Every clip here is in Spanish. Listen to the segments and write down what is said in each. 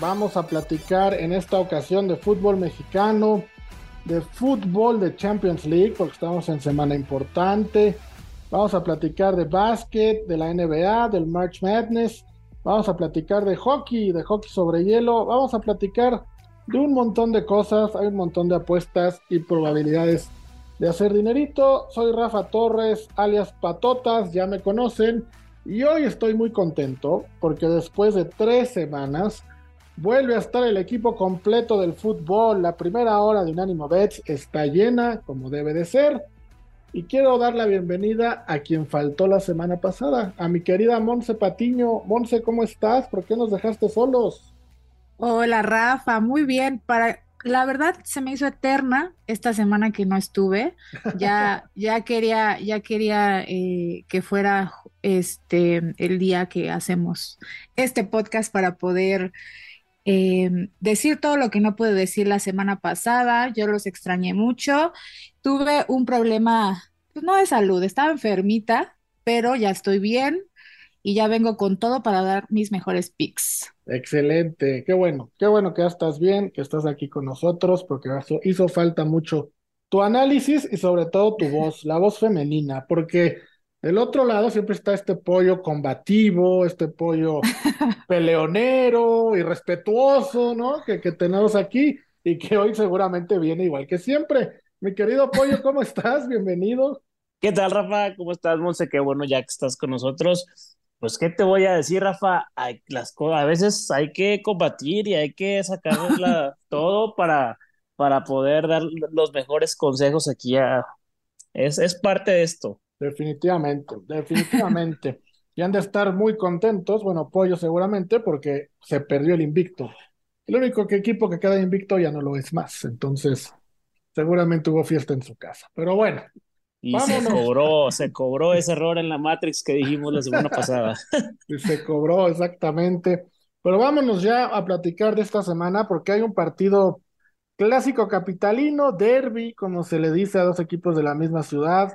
Vamos a platicar en esta ocasión de fútbol mexicano, de fútbol de Champions League, porque estamos en semana importante. Vamos a platicar de básquet, de la NBA, del March Madness. Vamos a platicar de hockey, de hockey sobre hielo. Vamos a platicar de un montón de cosas. Hay un montón de apuestas y probabilidades de hacer dinerito. Soy Rafa Torres, alias Patotas, ya me conocen. Y hoy estoy muy contento porque después de tres semanas Vuelve a estar el equipo completo del fútbol. La primera hora de Unánimo Bets está llena, como debe de ser. Y quiero dar la bienvenida a quien faltó la semana pasada, a mi querida Monse Patiño. Monse, ¿cómo estás? ¿Por qué nos dejaste solos? Hola, Rafa, muy bien. Para la verdad se me hizo eterna esta semana que no estuve. Ya, ya quería, ya quería eh, que fuera este el día que hacemos este podcast para poder Em, decir todo lo que no pude decir la semana pasada, yo los extrañé mucho. Tuve un problema, pues no de salud, estaba enfermita, pero ya estoy bien y ya vengo con todo para dar mis mejores picks. Excelente, qué bueno, qué bueno que ya estás bien, que estás aquí con nosotros, porque hizo falta mucho tu análisis y sobre todo tu voz, la voz femenina, porque del otro lado siempre está este pollo combativo, este pollo peleonero y respetuoso, ¿no? Que, que tenemos aquí y que hoy seguramente viene igual que siempre. Mi querido pollo, ¿cómo estás? Bienvenido. ¿Qué tal, Rafa? ¿Cómo estás, Monse? Qué bueno ya que estás con nosotros. Pues, ¿qué te voy a decir, Rafa? Hay, las a veces hay que combatir y hay que sacar todo para, para poder dar los mejores consejos aquí. A, es, es parte de esto. Definitivamente, definitivamente. y han de estar muy contentos, bueno, Pollo seguramente, porque se perdió el invicto. El único que equipo que queda invicto ya no lo es más, entonces seguramente hubo fiesta en su casa. Pero bueno. Y se cobró, se cobró ese error en la Matrix que dijimos la semana pasada. Y se cobró, exactamente. Pero vámonos ya a platicar de esta semana porque hay un partido clásico capitalino, derby, como se le dice a dos equipos de la misma ciudad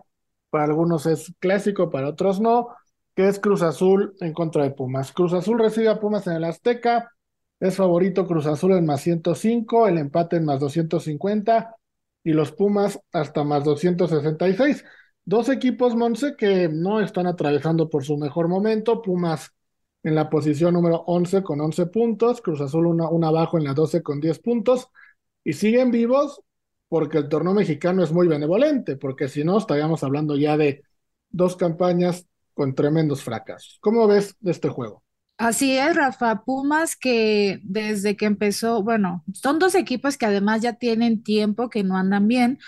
para algunos es clásico, para otros no, que es Cruz Azul en contra de Pumas. Cruz Azul recibe a Pumas en el Azteca, es favorito Cruz Azul en más 105, el empate en más 250 y los Pumas hasta más 266. Dos equipos, Monse, que no están atravesando por su mejor momento. Pumas en la posición número 11 con 11 puntos, Cruz Azul una, una abajo en la 12 con 10 puntos y siguen vivos porque el torneo mexicano es muy benevolente, porque si no estaríamos hablando ya de dos campañas con tremendos fracasos. ¿Cómo ves de este juego? Así es, Rafa. Pumas que desde que empezó, bueno, son dos equipos que además ya tienen tiempo que no andan bien,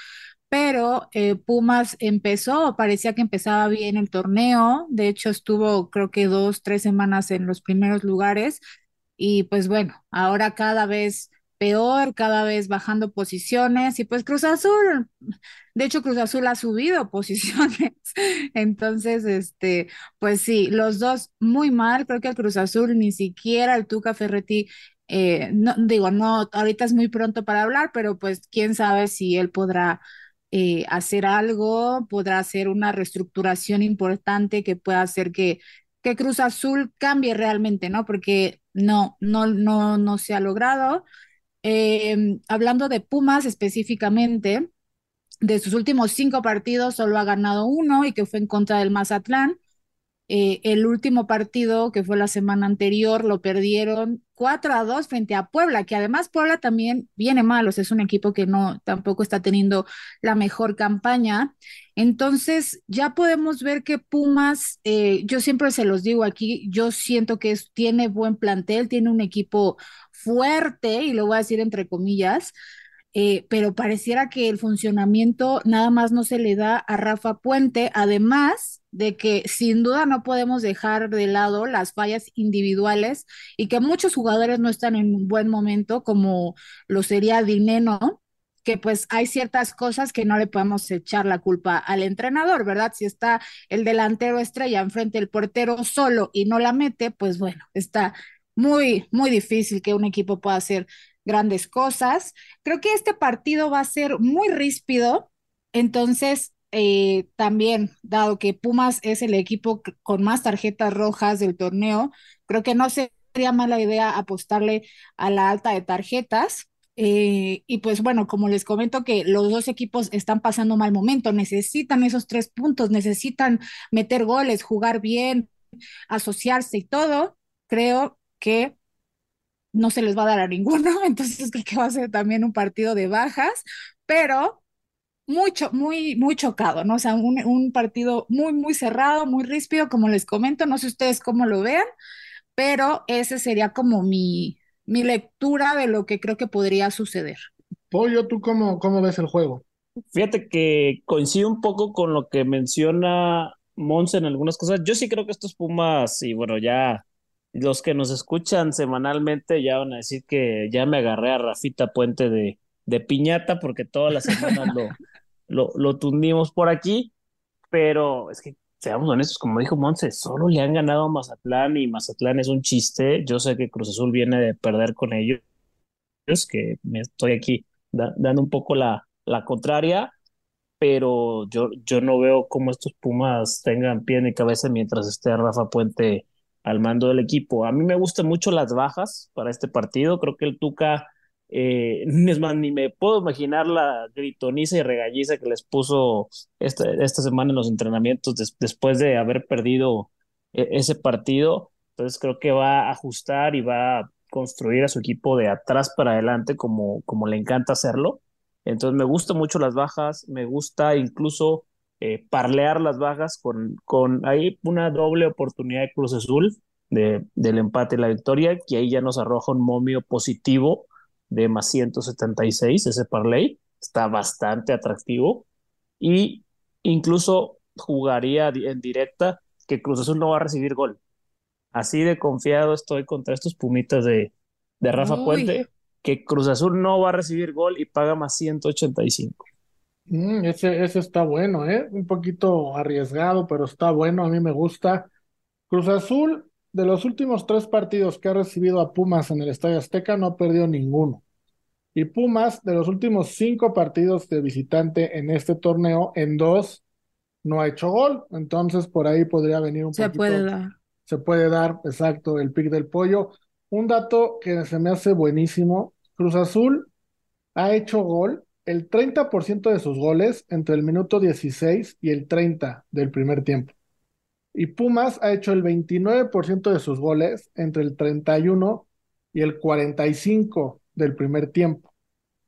pero eh, Pumas empezó, parecía que empezaba bien el torneo, de hecho estuvo creo que dos, tres semanas en los primeros lugares y pues bueno, ahora cada vez peor, cada vez bajando posiciones y pues Cruz Azul, de hecho Cruz Azul ha subido posiciones, entonces, este, pues sí, los dos muy mal, creo que el Cruz Azul ni siquiera el Tuca Ferretti, eh, no, digo, no, ahorita es muy pronto para hablar, pero pues quién sabe si él podrá eh, hacer algo, podrá hacer una reestructuración importante que pueda hacer que, que Cruz Azul cambie realmente, ¿no? Porque no, no, no, no se ha logrado. Em, hablando de Pumas específicamente, de sus últimos cinco partidos solo ha ganado uno y que fue en contra del Mazatlán. Eh, el último partido, que fue la semana anterior, lo perdieron 4 a 2 frente a Puebla, que además Puebla también viene mal, es un equipo que no tampoco está teniendo la mejor campaña. Entonces, ya podemos ver que Pumas, eh, yo siempre se los digo aquí, yo siento que tiene buen plantel, tiene un equipo fuerte, y lo voy a decir entre comillas, eh, pero pareciera que el funcionamiento nada más no se le da a Rafa Puente, además de que sin duda no podemos dejar de lado las fallas individuales y que muchos jugadores no están en un buen momento, como lo sería Dineno, que pues hay ciertas cosas que no le podemos echar la culpa al entrenador, ¿verdad? Si está el delantero estrella enfrente del portero solo y no la mete, pues bueno, está muy, muy difícil que un equipo pueda hacer grandes cosas. Creo que este partido va a ser muy ríspido, entonces eh, también, dado que Pumas es el equipo con más tarjetas rojas del torneo, creo que no sería mala idea apostarle a la alta de tarjetas. Eh, y pues bueno, como les comento que los dos equipos están pasando mal momento, necesitan esos tres puntos, necesitan meter goles, jugar bien, asociarse y todo, creo que no se les va a dar a ninguno, entonces creo que va a ser también un partido de bajas, pero mucho, muy, muy chocado, ¿no? O sea, un, un, partido muy, muy cerrado, muy ríspido, como les comento, no sé ustedes cómo lo vean, pero ese sería como mi, mi lectura de lo que creo que podría suceder. Pollo, ¿tú cómo, cómo ves el juego? Fíjate que coincido un poco con lo que menciona Monse en algunas cosas. Yo sí creo que estos Pumas, y bueno, ya los que nos escuchan semanalmente ya van a decir que ya me agarré a Rafita Puente de, de piñata porque todas las semanas lo, lo, lo tundimos por aquí, pero es que seamos honestos, como dijo Monse, solo le han ganado a Mazatlán y Mazatlán es un chiste. Yo sé que Cruz Azul viene de perder con ellos, que me estoy aquí dando un poco la, la contraria, pero yo, yo no veo cómo estos Pumas tengan pie ni cabeza mientras esté Rafa Puente al mando del equipo. A mí me gustan mucho las bajas para este partido. Creo que el Tuca, eh, ni me puedo imaginar la gritoniza y regalliza que les puso esta, esta semana en los entrenamientos después de haber perdido e, ese partido. Entonces creo que va a ajustar y va a construir a su equipo de atrás para adelante como, como le encanta hacerlo. Entonces me gustan mucho las bajas, me gusta incluso eh, parlear las bajas con, con ahí una doble oportunidad de Cruz Azul de, del empate y la victoria, que ahí ya nos arroja un momio positivo de más 176, ese parlay, está bastante atractivo y incluso jugaría en directa que Cruz Azul no va a recibir gol. Así de confiado estoy contra estos pumitas de, de Rafa Puente, que Cruz Azul no va a recibir gol y paga más 185. Mm, ese, ese está bueno, ¿eh? Un poquito arriesgado, pero está bueno, a mí me gusta. Cruz Azul, de los últimos tres partidos que ha recibido a Pumas en el Estadio Azteca, no ha perdido ninguno. Y Pumas, de los últimos cinco partidos de visitante en este torneo, en dos no ha hecho gol. Entonces, por ahí podría venir un se puede dar. Se puede dar, exacto, el pick del pollo. Un dato que se me hace buenísimo: Cruz Azul ha hecho gol el 30% de sus goles entre el minuto 16 y el 30 del primer tiempo. Y Pumas ha hecho el 29% de sus goles entre el 31 y el 45 del primer tiempo.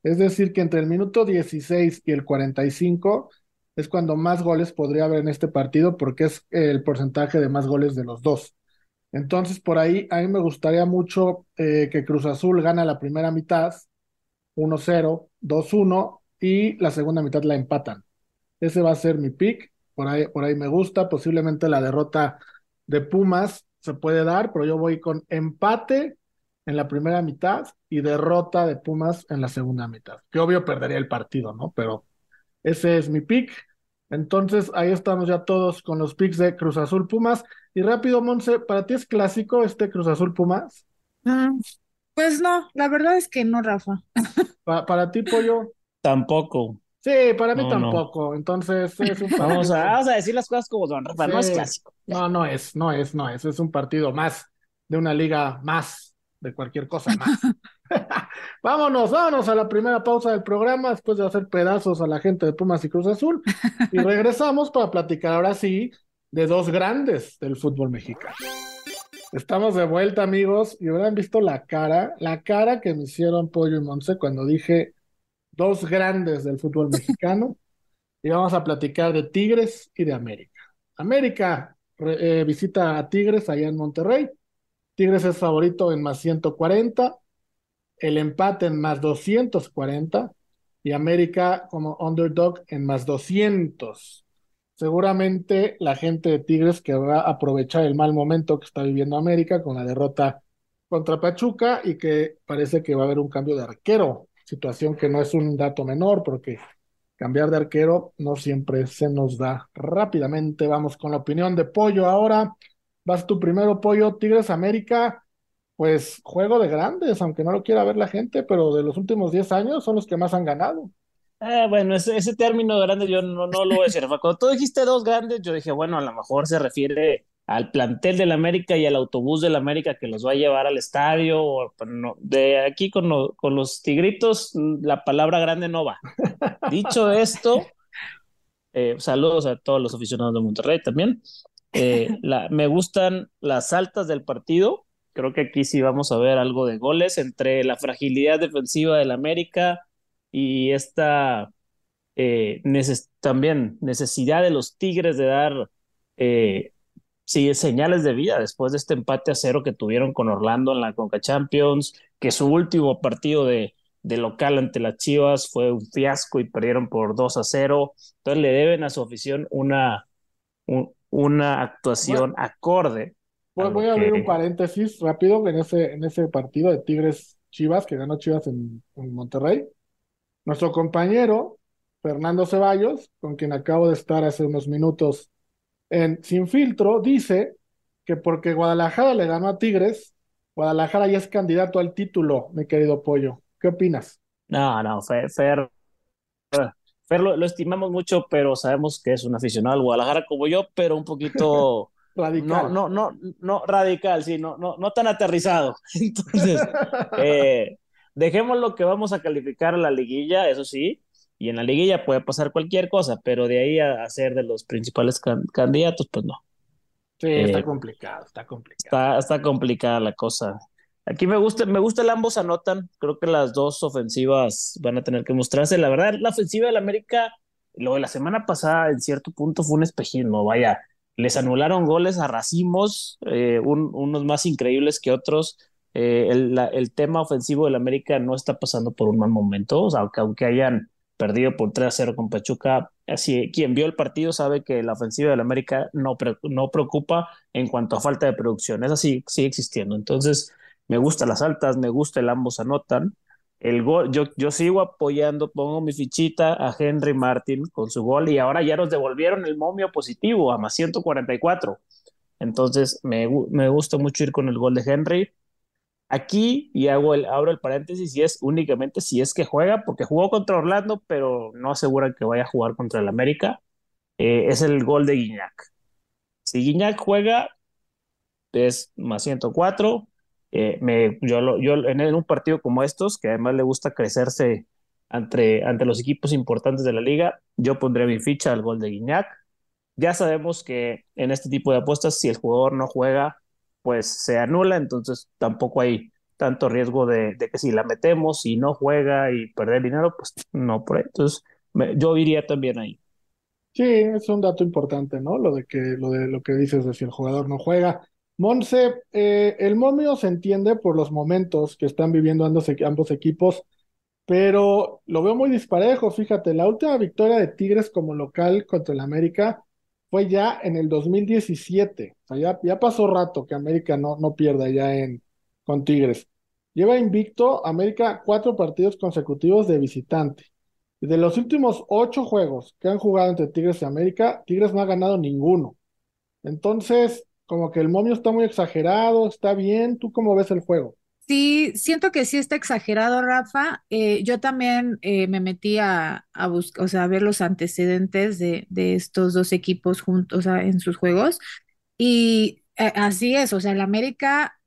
Es decir, que entre el minuto 16 y el 45 es cuando más goles podría haber en este partido porque es el porcentaje de más goles de los dos. Entonces, por ahí, a mí me gustaría mucho eh, que Cruz Azul gana la primera mitad 1-0, 2-1 y la segunda mitad la empatan. Ese va a ser mi pick, por ahí, por ahí me gusta, posiblemente la derrota de Pumas se puede dar, pero yo voy con empate en la primera mitad y derrota de Pumas en la segunda mitad. Que obvio perdería el partido, ¿no? Pero ese es mi pick. Entonces ahí estamos ya todos con los picks de Cruz Azul Pumas. Y rápido, Monse, ¿para ti es clásico este Cruz Azul Pumas? Mm, pues no, la verdad es que no, Rafa. para ti, Pollo. Tampoco. Sí, para mí tampoco. Entonces, es un vamos, a, vamos, a, decir las cosas como son, Rafa. No es clásico. No, no es, no es, no es. Es un partido más de una liga más, de cualquier cosa más. vámonos, vámonos a la primera pausa del programa después de hacer pedazos a la gente de Pumas y Cruz Azul. Y regresamos para platicar ahora sí de dos grandes del fútbol mexicano. Estamos de vuelta, amigos, y hubieran visto la cara, la cara que me hicieron Pollo y Monse cuando dije dos grandes del fútbol mexicano, y vamos a platicar de Tigres y de América. América eh, visita a Tigres allá en Monterrey. Tigres es favorito en más 140, el empate en más 240 y América como underdog en más 200. Seguramente la gente de Tigres querrá aprovechar el mal momento que está viviendo América con la derrota contra Pachuca y que parece que va a haber un cambio de arquero, situación que no es un dato menor porque cambiar de arquero no siempre se nos da rápidamente. Vamos con la opinión de Pollo ahora. Vas tu primero, Pollo, Tigres América pues juego de grandes, aunque no lo quiera ver la gente, pero de los últimos 10 años son los que más han ganado. Eh, bueno, ese, ese término grande yo no, no lo voy a decir. Cuando tú dijiste dos grandes, yo dije, bueno, a lo mejor se refiere al plantel del América y al autobús del América que los va a llevar al estadio. O, no, de aquí con, con los tigritos, la palabra grande no va. Dicho esto, eh, saludos a todos los aficionados de Monterrey también. Eh, la, me gustan las altas del partido Creo que aquí sí vamos a ver algo de goles entre la fragilidad defensiva del América y esta eh, también necesidad de los Tigres de dar eh, sí, señales de vida después de este empate a cero que tuvieron con Orlando en la Conca Champions, que su último partido de, de local ante las Chivas fue un fiasco y perdieron por 2 a 0. Entonces le deben a su afición una, una actuación acorde Voy, a abrir un paréntesis rápido en ese, en ese partido de Tigres Chivas, que ganó Chivas en, Monterrey. Nuestro compañero, Fernando Ceballos, con quien acabo de estar hace unos minutos en Sin Filtro, dice que porque Guadalajara le ganó a Tigres, Guadalajara ya es candidato al título, mi querido Pollo. ¿Qué opinas? No, no, Fer, Fer, lo, lo, estimamos mucho, pero sabemos que es un aficionado al Guadalajara como yo, pero un poquito Radical. No, no, no, no, radical, sí, no, no, no tan aterrizado. Entonces, eh, dejemos lo que vamos a calificar a la liguilla, eso sí, y en la liguilla puede pasar cualquier cosa, pero de ahí a, ser de los principales candidatos, pues no. Sí, está eh, complicado, está complicado. Está, está, complicada la cosa. Aquí me gusta, me gusta el ambos anotan. Creo que las dos ofensivas van a tener que mostrarse. La verdad, la ofensiva del América, lo de la semana pasada, en cierto punto, fue un espejismo. Vaya, les anularon goles a racimos, eh, unos más increíbles que otros. Eh, el, tema ofensivo del América no está pasando por un mal momento, o sea, aunque, aunque hayan perdido por 3 a 0 con Pachuca, así, quien vio el partido sabe que la ofensiva del América no, no preocupa en cuanto a falta de producción, es así, sigue existiendo. Entonces, me gustan las altas, me gusta el ambos anotan el gol, yo, yo sigo apoyando, pongo mi fichita a Henry Martin con su gol y ahora ya nos devolvieron el momio positivo a más 144. Entonces me, me gusta mucho ir con el gol de Henry. Aquí, y hago el, abro el paréntesis, y es únicamente si es que juega, porque jugó contra Orlando, pero no aseguran que vaya a jugar contra el América, eh, es el gol de Guiñac. Si Guiñac juega, es más 104, eh, me, yo, yo en, un partido como estos, que además le gusta crecerse ante, ante los equipos importantes de la liga, yo pondré mi ficha al gol de Guiñac. Ya sabemos que en este tipo de apuestas, si el jugador no juega, pues se anula, entonces tampoco hay tanto riesgo de, que si la metemos y no juega y perder dinero, pues no, por entonces yo iría también ahí. Sí, es un dato importante, ¿no? Lo de que lo de lo que dices de si el jugador no juega. Monse, eh, el momio se entiende por los momentos que están viviendo ambos, ambos equipos, pero lo veo muy disparejo. Fíjate, la última victoria de Tigres como local contra el América fue ya en el 2017. O sea, ya, pasó rato que América no, no pierda ya en, con Tigres. Lleva invicto América cuatro partidos consecutivos de visitante. Y de los últimos ocho juegos que han jugado entre Tigres y América, Tigres no ha ganado ninguno. Entonces, como que el momio está muy exagerado, está bien. ¿Tú cómo ves el juego? Sí, siento que sí está exagerado, Rafa. Eh, yo también eh, me metí a, buscar, o sea, a ver los antecedentes de, estos dos equipos juntos, en sus juegos. Y eh, así es, o sea, el América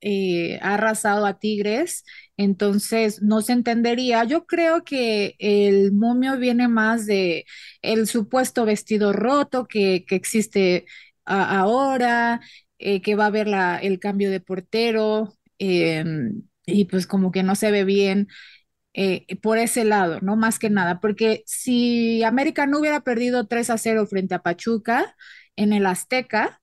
ha arrasado a Tigres, entonces no se entendería. Yo creo que el momio viene más de el supuesto vestido roto que, existe ahora, que va a haber el cambio de portero em, y pues como que no se ve bien eh, por ese lado, ¿no? Más que nada, porque si América no hubiera perdido 3 a 0 frente a Pachuca en el Azteca,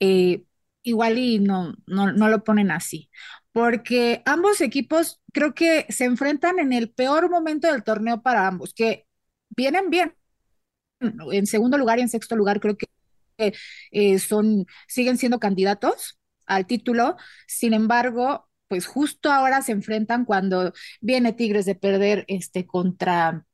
eh, igual y no, no, no lo ponen así. porque ambos equipos creo que se enfrentan en el peor momento del torneo para ambos, que vienen bien. En segundo lugar y en sexto lugar creo que eh, son, siguen siendo candidatos al título. Sin embargo, pues justo ahora se enfrentan cuando viene Tigres de perder este contra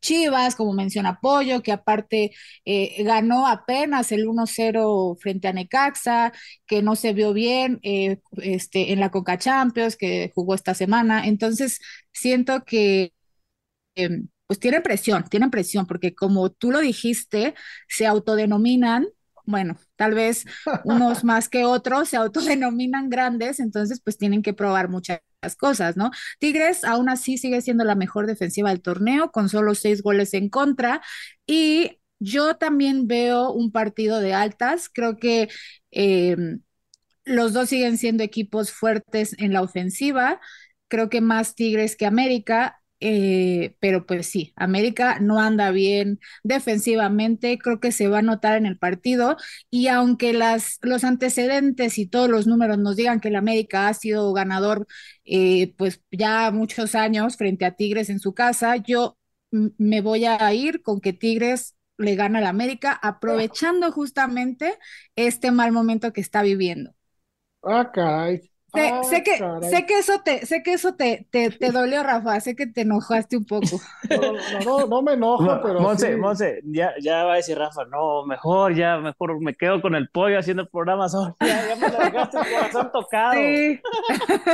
Chivas, como menciona Pollo, que aparte eh, ganó apenas el 1-0 frente a Necaxa, que no se vio bien eh, este, en la Coca Champions, que jugó esta semana. Entonces, siento que em, pues tienen presión, tienen presión, porque como tú lo dijiste, se autodenominan bueno, tal vez unos más que otros se autodenominan grandes, entonces pues tienen que probar muchas cosas, ¿no? Tigres aún así sigue siendo la mejor defensiva del torneo, con solo seis goles en contra, y yo también veo un partido de altas, creo que em, los dos siguen siendo equipos fuertes en la ofensiva, creo que más Tigres que América, eh, pero pues sí, América no anda bien defensivamente, creo que se va a notar en el partido y aunque las, los antecedentes y todos los números nos digan que el América ha sido ganador eh, pues ya muchos años frente a Tigres en su casa, yo me voy a ir con que Tigres le gana al América aprovechando justamente este mal momento que está viviendo. Ah, caray. Sé, Ah, sé que, caray. sé que eso te, sé que eso te, te, te dolió, Rafa, sé que te enojaste un poco. No, no, no, no me enojo, Mo- pero Monse, sí. Monse, ya, ya va a decir Rafa, no, mejor, ya, mejor me quedo con el pollo haciendo el programa solo. Ya, ya me lo dejaste el corazón tocado. Sí,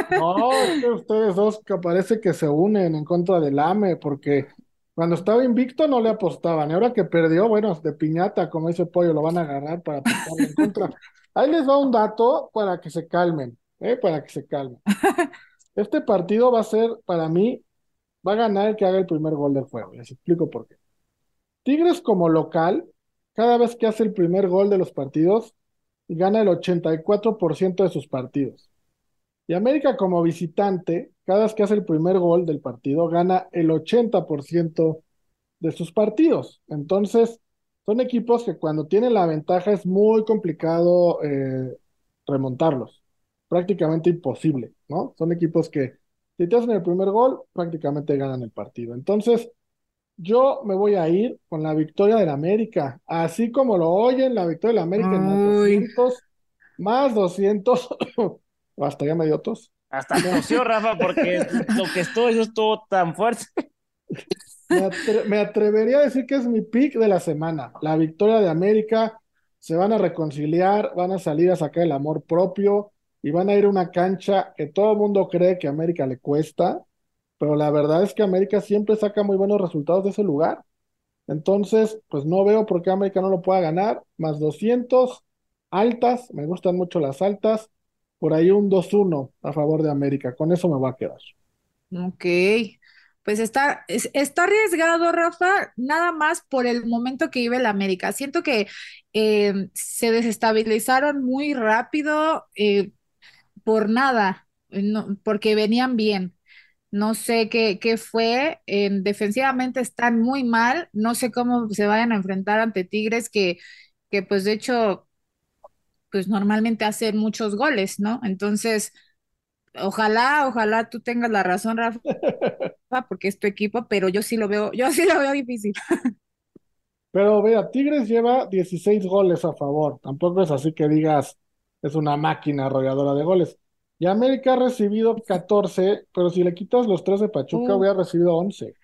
No, es que ustedes dos que parece que se unen en contra del AME, porque cuando estaba invicto no le apostaban, y ahora que perdió, bueno, de piñata, como dice Pollo, lo van a agarrar para apostarle en contra. Ahí les va un dato para que se calmen, ¿eh? Para que se calmen. Este partido va a ser, para mí, va a ganar el que haga el primer gol del juego. Les explico por qué. Tigres como local, cada vez que hace el primer gol de los partidos, gana el 84% de sus partidos. Y América como visitante, cada vez que hace el primer gol del partido, gana el 80% de sus partidos. Entonces, son equipos que cuando tienen la ventaja es muy complicado eh, remontarlos. Prácticamente imposible, ¿no? Son equipos que si te hacen el primer gol, prácticamente ganan el partido. Entonces, yo me voy a ir con la victoria del América. Así como lo oyen, la victoria del América en más Uy. 200, más 200. Hasta ya me dio tos. Hasta tosió, Rafa, porque lo que estuvo, eso estuvo tan fuerte. Me, atre- me atrevería a decir que es mi pick de la semana. La victoria de América. Se van a reconciliar, van a salir a sacar el amor propio y van a ir a una cancha que todo el mundo cree que América le cuesta, pero la verdad es que América siempre saca muy buenos resultados de ese lugar. Entonces, pues no veo por qué América no lo pueda ganar. Más 200, altas, me gustan mucho las altas. Por ahí un 2-1 a favor de América. Con eso me voy a quedar. ok. Pues está, es- está arriesgado, Rafa, nada más por el momento que vive el América. Siento que eh, se desestabilizaron muy rápido eh, por nada, eh, no- porque venían bien. No sé qué, qué fue. eh, defensivamente están muy mal. No sé cómo se vayan a enfrentar ante Tigres, que, que pues de hecho, pues normalmente hacen muchos goles, ¿no? Entonces, ojalá, ojalá tú tengas la razón, Rafa, porque es tu equipo, pero yo sí lo veo, yo sí lo veo difícil. Pero vea, Tigres lleva 16 goles a favor. Tampoco es así que digas, es una máquina arrolladora de goles. Y América ha recibido 14, pero si le quitas los 3 de Pachuca, Uh. hubiera recibido 11.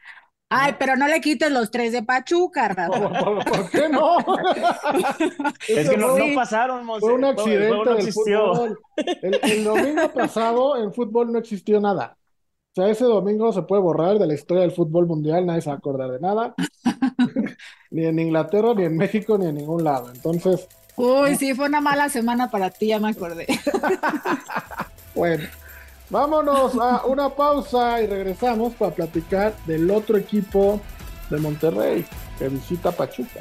Ay, pero no le quites los tres de Pachuca, ¿Por, Rafa. por- por qué no? Es que no, pasaron, Monse. fue un accidente juego no del existió. fútbol. El, el domingo pasado en fútbol no existió nada. O sea, ese domingo se puede borrar de la historia del fútbol mundial, nadie se va a acordar de nada. Ni en Inglaterra, ni en México, ni en ningún lado. Entonces, Uy, sí, fue una mala semana para ti, ya me acordé. Bueno, vámonos a una pausa y regresamos para platicar del otro equipo de Monterrey que visita Pachuca.